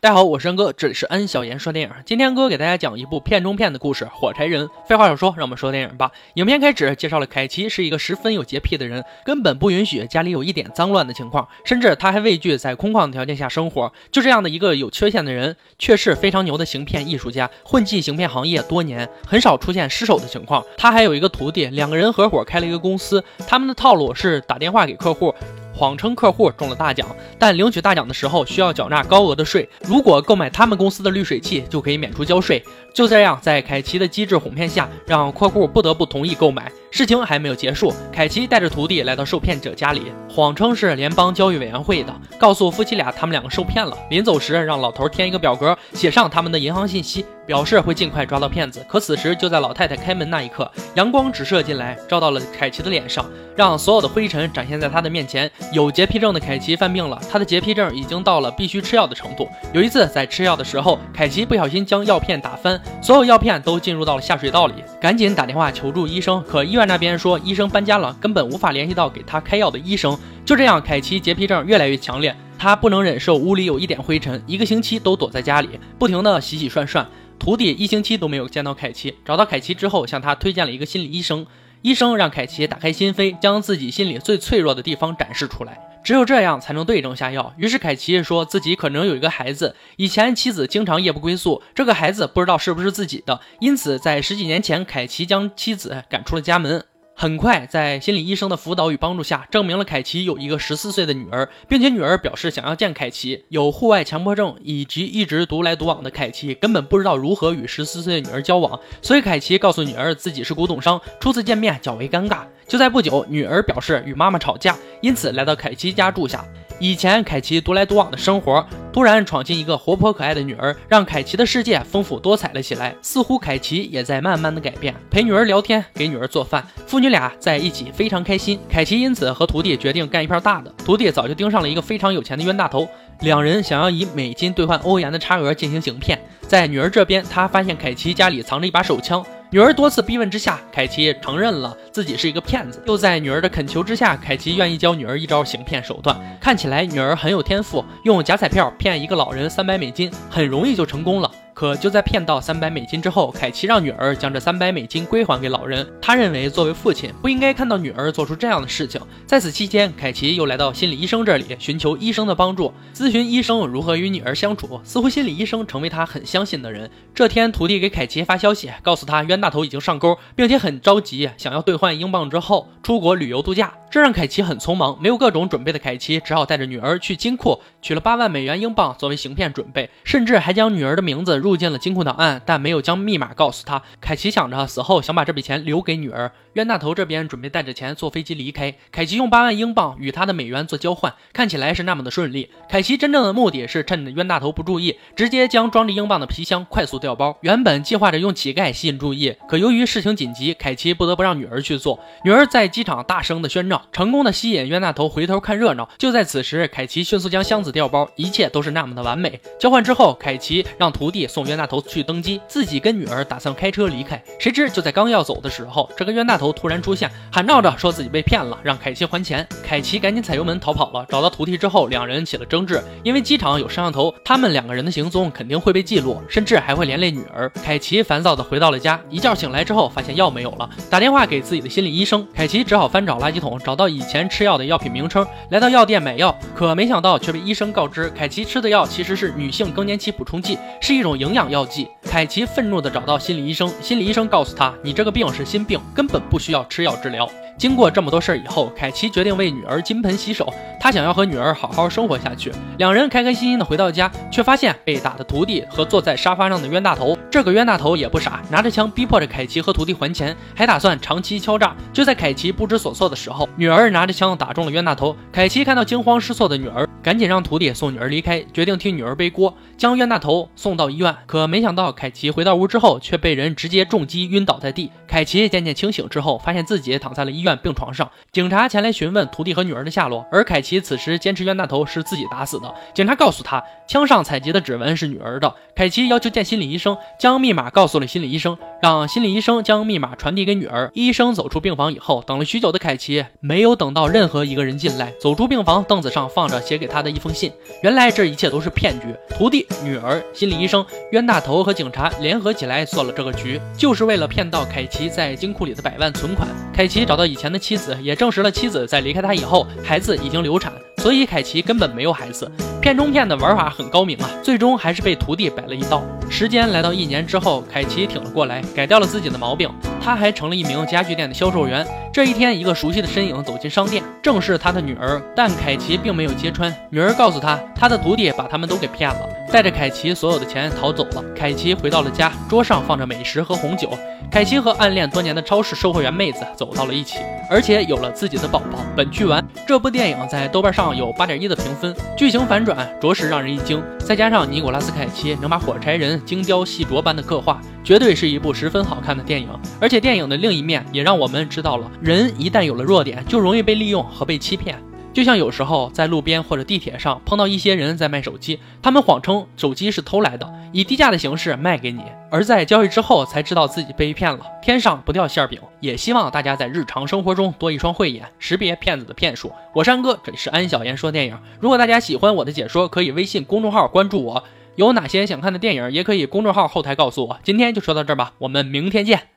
大家好，我是恩哥，这里是恩小言说电影。今天哥给大家讲一部片中片的故事《火柴人》。废话少说，让我们说电影吧。影片开始介绍了凯奇是一个十分有洁癖的人，根本不允许家里有一点脏乱的情况，甚至他还畏惧在空旷的条件下生活。就这样的一个有缺陷的人，却是非常牛的行骗艺术家，混迹行骗行业多年，很少出现失手的情况。他还有一个徒弟，两个人合伙开了一个公司，他们的套路是打电话给客户。谎称客户中了大奖，但领取大奖的时候需要缴纳高额的税。如果购买他们公司的滤水器，就可以免除交税。就这样，在凯奇的机智哄骗下，让客户不得不同意购买。事情还没有结束，凯奇带着徒弟来到受骗者家里，谎称是联邦交易委员会的，告诉夫妻俩他们两个受骗了。临走时，让老头填一个表格，写上他们的银行信息，表示会尽快抓到骗子。可此时，就在老太太开门那一刻，阳光直射进来，照到了凯奇的脸上，让所有的灰尘展现在他的面前。有洁癖症的凯奇犯病了，他的洁癖症已经到了必须吃药的程度。有一次在吃药的时候，凯奇不小心将药片打翻，所有药片都进入到了下水道里，赶紧打电话求助医生，可医院。那边说医生搬家了，根本无法联系到给他开药的医生。就这样，凯奇洁癖症越来越强烈，他不能忍受屋里有一点灰尘，一个星期都躲在家里，不停的洗洗涮涮。徒弟一星期都没有见到凯奇，找到凯奇之后，向他推荐了一个心理医生。医生让凯奇打开心扉，将自己心里最脆弱的地方展示出来。只有这样才能对症下药。于是凯奇说自己可能有一个孩子，以前妻子经常夜不归宿，这个孩子不知道是不是自己的。因此，在十几年前，凯奇将妻子赶出了家门。很快，在心理医生的辅导与帮助下，证明了凯奇有一个十四岁的女儿，并且女儿表示想要见凯奇。有户外强迫症以及一直独来独往的凯奇，根本不知道如何与十四岁的女儿交往，所以凯奇告诉女儿自己是古董商。初次见面较为尴尬。就在不久，女儿表示与妈妈吵架，因此来到凯奇家住下。以前凯奇独来独往的生活，突然闯进一个活泼可爱的女儿，让凯奇的世界丰富多彩了起来。似乎凯奇也在慢慢的改变，陪女儿聊天，给女儿做饭，父女俩在一起非常开心。凯奇因此和徒弟决定干一片大的。徒弟早就盯上了一个非常有钱的冤大头，两人想要以美金兑换欧元的差额进行行骗。在女儿这边，他发现凯奇家里藏着一把手枪。女儿多次逼问之下，凯奇承认了自己是一个骗子。又在女儿的恳求之下，凯奇愿意教女儿一招行骗手段。看起来女儿很有天赋，用假彩票骗一个老人三百美金，很容易就成功了。可就在骗到三百美金之后，凯奇让女儿将这三百美金归还给老人。他认为作为父亲不应该看到女儿做出这样的事情。在此期间，凯奇又来到心理医生这里，寻求医生的帮助，咨询医生如何与女儿相处。似乎心理医生成为他很相信的人。这天，徒弟给凯奇发消息，告诉他冤大头已经上钩，并且很着急，想要兑换英镑之后出国旅游度假。这让凯奇很匆忙，没有各种准备的凯奇只好带着女儿去金库取了八万美元英镑作为行骗准备，甚至还将女儿的名字入进了金库档案，但没有将密码告诉他。凯奇想着死后想把这笔钱留给女儿。冤大头这边准备带着钱坐飞机离开，凯奇用八万英镑与他的美元做交换，看起来是那么的顺利。凯奇真正的目的是趁着冤大头不注意，直接将装着英镑的皮箱快速调包。原本计划着用乞丐吸引注意，可由于事情紧急，凯奇不得不让女儿去做。女儿在机场大声的宣召。成功的吸引冤大头回头看热闹。就在此时，凯奇迅速将箱子调包，一切都是那么的完美。交换之后，凯奇让徒弟送冤大头去登机，自己跟女儿打算开车离开。谁知就在刚要走的时候，这个冤大头突然出现，喊闹着说自己被骗了，让凯奇还钱。凯奇赶紧踩油门逃跑了。找到徒弟之后，两人起了争执，因为机场有摄像头，他们两个人的行踪肯定会被记录，甚至还会连累女儿。凯奇烦躁的回到了家，一觉醒来之后，发现药没有了，打电话给自己的心理医生。凯奇只好翻找垃圾桶，找。到以前吃药的药品名称，来到药店买药，可没想到却被医生告知，凯奇吃的药其实是女性更年期补充剂，是一种营养药剂。凯奇愤怒地找到心理医生，心理医生告诉他，你这个病是心病，根本不需要吃药治疗。经过这么多事儿以后，凯奇决定为女儿金盆洗手。他想要和女儿好好生活下去。两人开开心心的回到家，却发现被打的徒弟和坐在沙发上的冤大头。这个冤大头也不傻，拿着枪逼迫着凯奇和徒弟还钱，还打算长期敲诈。就在凯奇不知所措的时候，女儿拿着枪打中了冤大头。凯奇看到惊慌失措的女儿，赶紧让徒弟送女儿离开，决定替女儿背锅，将冤大头送到医院。可没想到，凯奇回到屋之后，却被人直接重击晕倒在地。凯奇渐渐清醒之后，发现自己躺在了医院。病床上。警察前来询问徒弟和女儿的下落，而凯奇此时坚持冤大头是自己打死的。警察告诉他，枪上采集的指纹是女儿的。凯奇要求见心理医生，将密码告诉了心理医生，让心理医生将密码传递给女儿。医生走出病房以后，等了许久的凯奇没有等到任何一个人进来。走出病房，凳子上放着写给他的一封信。原来这一切都是骗局，徒弟、女儿、心理医生、冤大头和警察联合起来做了这个局，就是为了骗到凯奇在金库里的百万存款。凯奇找到以前的妻子，也证实了妻子在离开他以后，孩子已经流产。所以凯奇根本没有孩子，片中片的玩法很高明啊，最终还是被徒弟摆了一道。时间来到一年之后，凯奇挺了过来，改掉了自己的毛病，他还成了一名家具店的销售员。这一天，一个熟悉的身影走进商店，正是他的女儿，但凯奇并没有揭穿。女儿告诉他，他的徒弟把他们都给骗了，带着凯奇所有的钱逃走了。凯奇回到了家，桌上放着美食和红酒。凯奇和暗恋多年的超市售货员妹子走到了一起，而且有了自己的宝宝。本剧完，这部电影在豆瓣上。有八点一的评分，剧情反转着实让人一惊，再加上尼古拉斯凯奇能把火柴人精雕细琢般的刻画，绝对是一部十分好看的电影。而且电影的另一面也让我们知道了，人一旦有了弱点，就容易被利用和被欺骗。就像有时候在路边或者地铁上碰到一些人在卖手机，他们谎称手机是偷来的，以低价的形式卖给你，而在交易之后才知道自己被骗了。天上不掉馅儿饼，也希望大家在日常生活中多一双慧眼，识别骗子的骗术。我是安哥，这里是安小言说电影。如果大家喜欢我的解说，可以微信公众号关注我。有哪些想看的电影，也可以公众号后台告诉我。今天就说到这儿吧，我们明天见。